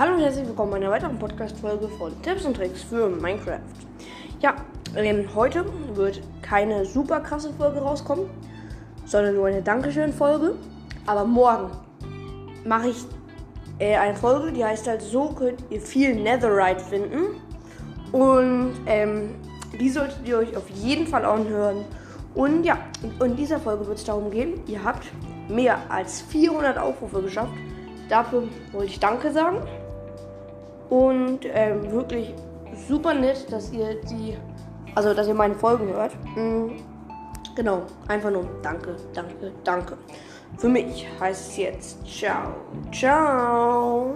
Hallo und herzlich willkommen bei einer weiteren Podcast-Folge von Tipps und Tricks für Minecraft. Ja, ähm, heute wird keine super krasse Folge rauskommen, sondern nur eine Dankeschön-Folge. Aber morgen mache ich äh, eine Folge, die heißt halt, so könnt ihr viel Netherite finden. Und ähm, die solltet ihr euch auf jeden Fall anhören. Und ja, in dieser Folge wird es darum gehen, ihr habt mehr als 400 Aufrufe geschafft. Dafür wollte ich Danke sagen. Und ähm, wirklich super nett, dass ihr die, also dass ihr meine Folgen hört. Mhm. Genau, einfach nur Danke, Danke, Danke. Für mich heißt es jetzt Ciao, ciao.